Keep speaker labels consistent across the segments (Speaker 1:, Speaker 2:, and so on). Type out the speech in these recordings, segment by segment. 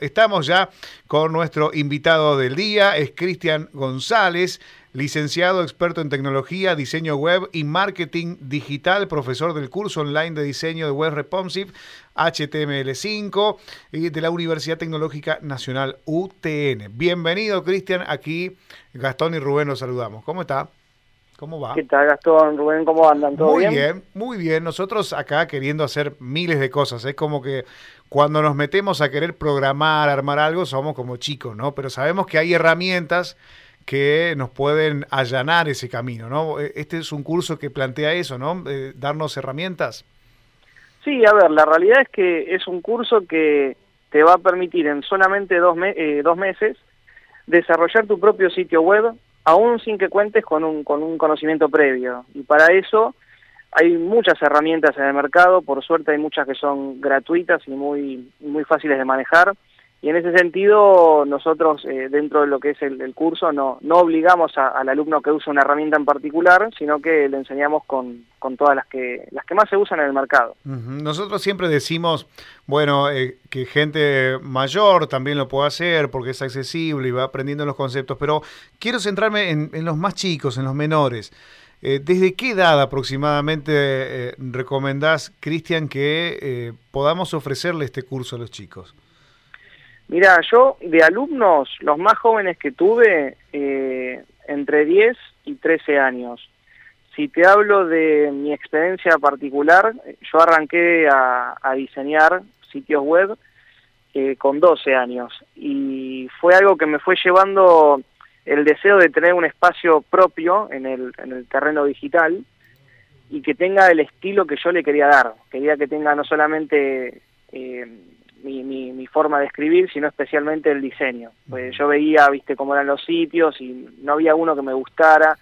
Speaker 1: Estamos ya con nuestro invitado del día, es Cristian González, licenciado experto en tecnología, diseño web y marketing digital, profesor del curso online de diseño de web responsive HTML5 y de la Universidad Tecnológica Nacional UTN. Bienvenido Cristian, aquí Gastón y Rubén los saludamos. ¿Cómo está? ¿Cómo va?
Speaker 2: ¿Qué tal, Gastón? Rubén, ¿cómo andan? ¿Todo
Speaker 1: muy
Speaker 2: bien?
Speaker 1: bien? Muy bien, Nosotros acá queriendo hacer miles de cosas. Es como que cuando nos metemos a querer programar, armar algo, somos como chicos, ¿no? Pero sabemos que hay herramientas que nos pueden allanar ese camino, ¿no? E, este es un curso que plantea eso, ¿no? Eh, darnos herramientas.
Speaker 2: Sí, a ver, la realidad es que es un curso que te va a permitir en solamente dos, eh, dos meses desarrollar tu propio sitio web aún sin que cuentes con un, con un conocimiento previo. Y para eso hay muchas herramientas en el mercado, por suerte hay muchas que son gratuitas y muy, muy fáciles de manejar. Y en ese sentido, nosotros eh, dentro de lo que es el, curso no, no obligamos al alumno que use una herramienta en particular, sino que le enseñamos con, con todas las que, las que más se usan en el mercado.
Speaker 1: Nosotros siempre decimos, bueno, eh, que gente mayor también lo puede hacer porque es accesible y va aprendiendo los conceptos, pero quiero centrarme en, en los más chicos, en los menores. Eh, ¿Desde qué edad aproximadamente recomendás, Cristian, que podamos ofrecerle este curso a los chicos?
Speaker 2: Mira, yo de alumnos, los más jóvenes que tuve, eh, entre 10 y 13 años. Si te hablo de mi experiencia particular, yo arranqué a, diseñar sitios web eh, con 12 años y fue algo que me fue llevando el deseo de tener un espacio propio en el, en el terreno digital y que tenga el estilo que yo le quería dar. Quería que tenga no solamente... Eh, mi, mi, forma de escribir, sino especialmente el diseño. Pues yo veía, viste, cómo eran los sitios y no había uno que me gustara,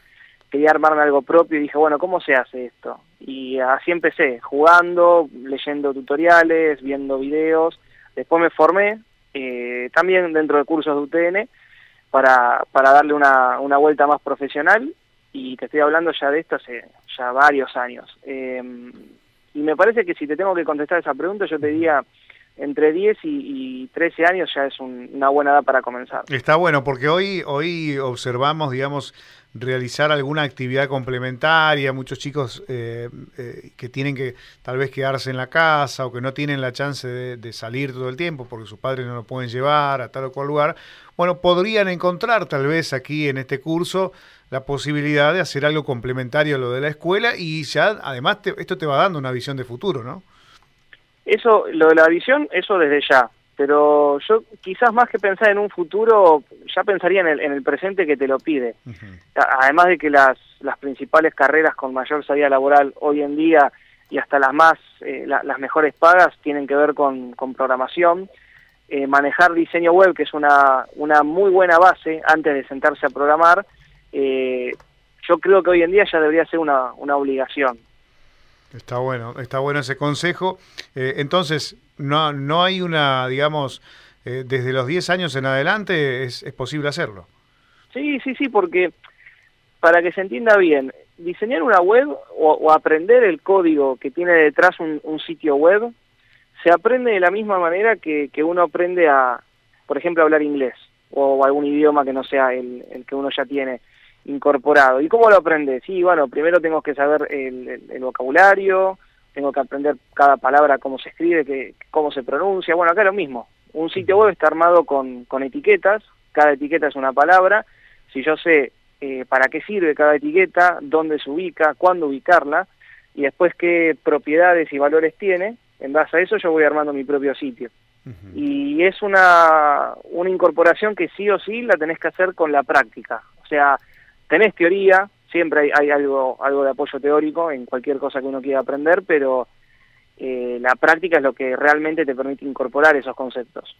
Speaker 2: quería armarme algo propio y dije, bueno, ¿cómo se hace esto? Y así empecé, jugando, leyendo tutoriales, viendo videos, después me formé, eh, también dentro de cursos de UTN, para, para darle una, una vuelta más profesional y te estoy hablando ya de esto hace ya varios años. Eh, y me parece que si te tengo que contestar esa pregunta, yo te diría entre 10 y, 13 años ya es una buena edad para comenzar.
Speaker 1: Está bueno, porque hoy, hoy observamos, digamos, realizar alguna actividad complementaria, muchos chicos eh, eh, que tienen que tal vez quedarse en la casa o que no tienen la chance de, salir todo el tiempo porque sus padres no lo pueden llevar a tal o cual lugar, bueno, podrían encontrar tal vez aquí en este curso la posibilidad de hacer algo complementario a lo de la escuela y ya además esto te va dando una visión de futuro, ¿no?
Speaker 2: Eso, lo de la visión, eso desde ya. Pero yo quizás más que pensar en un futuro, ya pensaría en el, en el presente que te lo pide. Además de que las, las principales carreras con mayor salida laboral hoy en día y hasta las más, eh, las mejores pagas tienen que ver con, con programación. Eh, manejar diseño web, que es una, una muy buena base antes de sentarse a programar, eh, yo creo que hoy en día ya debería ser una, una obligación.
Speaker 1: Está bueno, está bueno ese consejo. Eh, entonces, no, no hay una, digamos, eh, desde los 10 años en adelante es, es posible hacerlo.
Speaker 2: Sí, sí, sí, porque para que se entienda bien, diseñar una web o, aprender el código que tiene detrás un, sitio web, se aprende de la misma manera que, que, uno aprende a, por ejemplo, hablar inglés o algún idioma que no sea el, el que uno ya tiene incorporado. ¿Y cómo lo aprendes? Sí, bueno, primero tengo que saber el, vocabulario, tengo que aprender cada palabra, cómo se escribe, que, cómo se pronuncia. Bueno, acá lo mismo. Un sitio web está armado con, con etiquetas, cada etiqueta es una palabra. Si yo sé eh, para qué sirve cada etiqueta, dónde se ubica, cuándo ubicarla, y después qué propiedades y valores tiene, en base a eso yo voy armando mi propio sitio. Y es una, una incorporación que sí o sí la tenés que hacer con la práctica. O sea, tenés teoría, siempre hay, algo, algo de apoyo teórico en cualquier cosa que uno quiera aprender, pero eh, la práctica es lo que realmente te permite incorporar esos conceptos.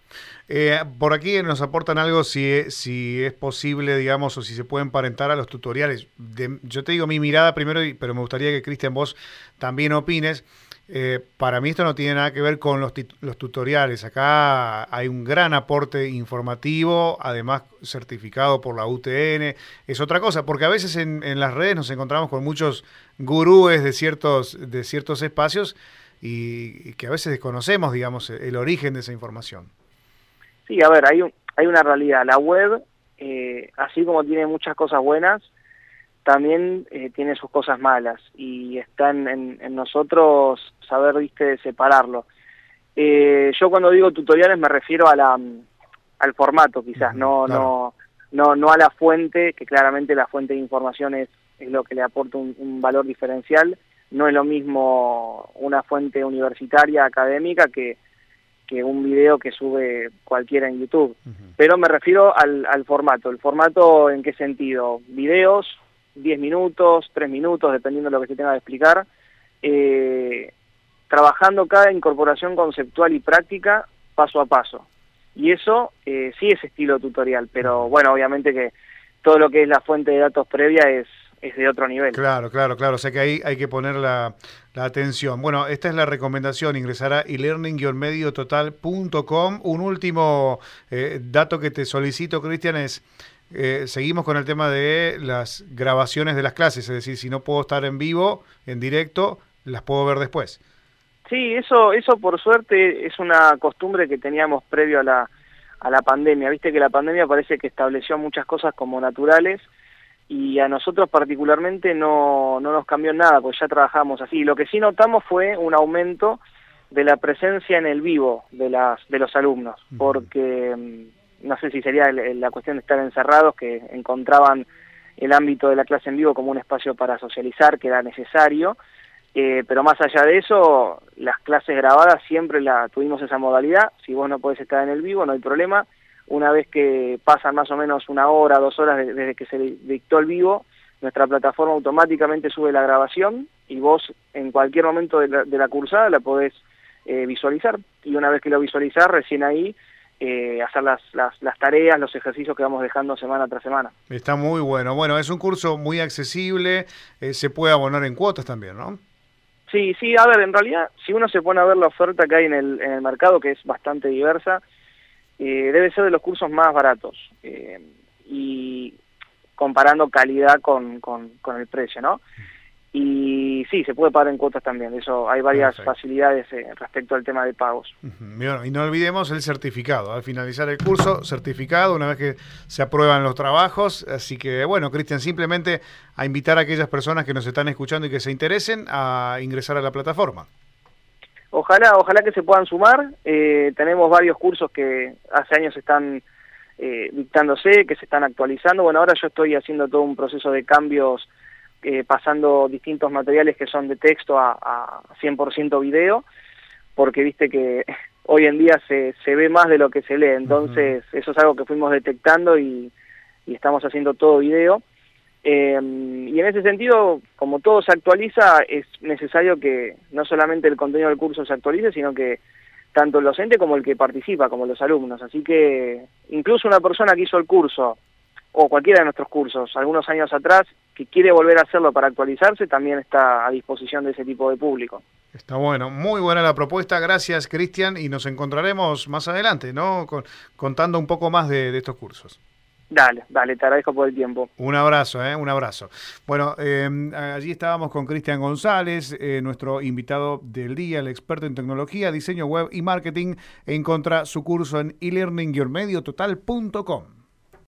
Speaker 1: Eh, por aquí nos aportan algo si, si es posible, digamos, o si se pueden parentar a los tutoriales. yo te digo mi mirada primero, pero me gustaría que Cristian vos también opines. Eh, para mí esto no tiene nada que ver con los, los, tutoriales. Acá hay un gran aporte informativo, además certificado por la UTN. Es otra cosa, porque a veces en, las redes nos encontramos con muchos gurúes de ciertos, de ciertos espacios y, que a veces desconocemos, digamos, el origen de esa información.
Speaker 2: Sí, a ver, hay, hay una realidad. La web, eh, así como tiene muchas cosas buenas, también eh, tiene sus cosas malas y está en, nosotros saber, viste, separarlo. Eh, yo cuando digo tutoriales me refiero a la, al formato, quizás, no, no, no, no a la fuente, que claramente la fuente de información es, es lo que le aporta un, valor diferencial. No es lo mismo una fuente universitaria, académica, que, que un video que sube cualquiera en YouTube. Pero me refiero al, al formato. ¿El formato en qué sentido? Videos, 10 minutos, 3 minutos, dependiendo de lo que se tenga que explicar, eh, trabajando cada incorporación conceptual y práctica paso a paso. Y eso eh, sí es estilo tutorial, pero bueno, obviamente que todo lo que es la fuente de datos previa es, es de otro nivel.
Speaker 1: Claro, claro, claro. O sea que ahí hay que poner la, atención. Bueno, esta es la recomendación. Ingresar a elearning-mediototal.com. Un último eh, dato que te solicito, Cristian, es eh, seguimos con el tema de las grabaciones de las clases, es decir, si no puedo estar en vivo, en directo, las puedo ver después.
Speaker 2: Sí, eso, eso por suerte es una costumbre que teníamos previo a la, a la pandemia. Viste que la pandemia parece que estableció muchas cosas como naturales y a nosotros particularmente no, no nos cambió nada, pues ya trabajamos así. Lo que sí notamos fue un aumento de la presencia en el vivo de, las, de los alumnos, porque no sé si sería la cuestión de estar encerrados, que encontraban el ámbito de la clase en vivo como un espacio para socializar, que era necesario, eh, pero más allá de eso, las clases grabadas siempre la tuvimos esa modalidad, si vos no podés estar en el vivo no hay problema, una vez que pasan más o menos una hora, dos horas desde que se dictó el vivo, nuestra plataforma automáticamente sube la grabación y vos en cualquier momento de la, cursada la podés eh, visualizar. Y una vez que lo visualizás recién ahí eh, hacer las, las, las, tareas, los ejercicios que vamos dejando semana tras semana.
Speaker 1: Está muy bueno. Bueno, es un curso muy accesible, eh, se puede abonar en cuotas también, ¿no?
Speaker 2: Sí, sí, a ver, en realidad, si uno se pone a ver la oferta que hay en el, en el mercado, que es bastante diversa, eh, debe ser de los cursos más baratos. y comparando calidad con, con, con el precio, ¿no? Y sí, se puede pagar en cuotas también. Eso hay varias facilidades eh, respecto al tema de pagos.
Speaker 1: y no olvidemos el certificado. Al finalizar el curso, certificado una vez que se aprueban los trabajos. Así que, bueno, Cristian, simplemente a invitar a aquellas personas que nos están escuchando y que se interesen a ingresar a la plataforma.
Speaker 2: Ojalá, ojalá que se puedan sumar. Eh, tenemos varios cursos que hace años están eh, dictándose, que se están actualizando. Bueno, ahora yo estoy haciendo todo un proceso de cambios eh, pasando distintos materiales que son de texto a, a 100% video, porque viste que hoy en día se, se ve más de lo que se lee, entonces eso es algo que fuimos detectando y, estamos haciendo todo video. Em, y en ese sentido, como todo se actualiza, es necesario que no solamente el contenido del curso se actualice, sino que tanto el docente como el que participa, como los alumnos. Así que incluso una persona que hizo el curso o cualquiera de nuestros cursos algunos años atrás que quiere volver a hacerlo para actualizarse también está a disposición de ese tipo de público.
Speaker 1: Está bueno, muy buena la propuesta, gracias Cristian y nos encontraremos más adelante, ¿no? contando un poco más de, estos cursos.
Speaker 2: Dale, dale, te agradezco por el tiempo.
Speaker 1: Un abrazo, ¿eh? un abrazo. Bueno, eh, allí estábamos con Cristian González, eh, nuestro invitado del día, el experto en tecnología, diseño web y marketing. Encontra su curso en e-learning-mediototal.com.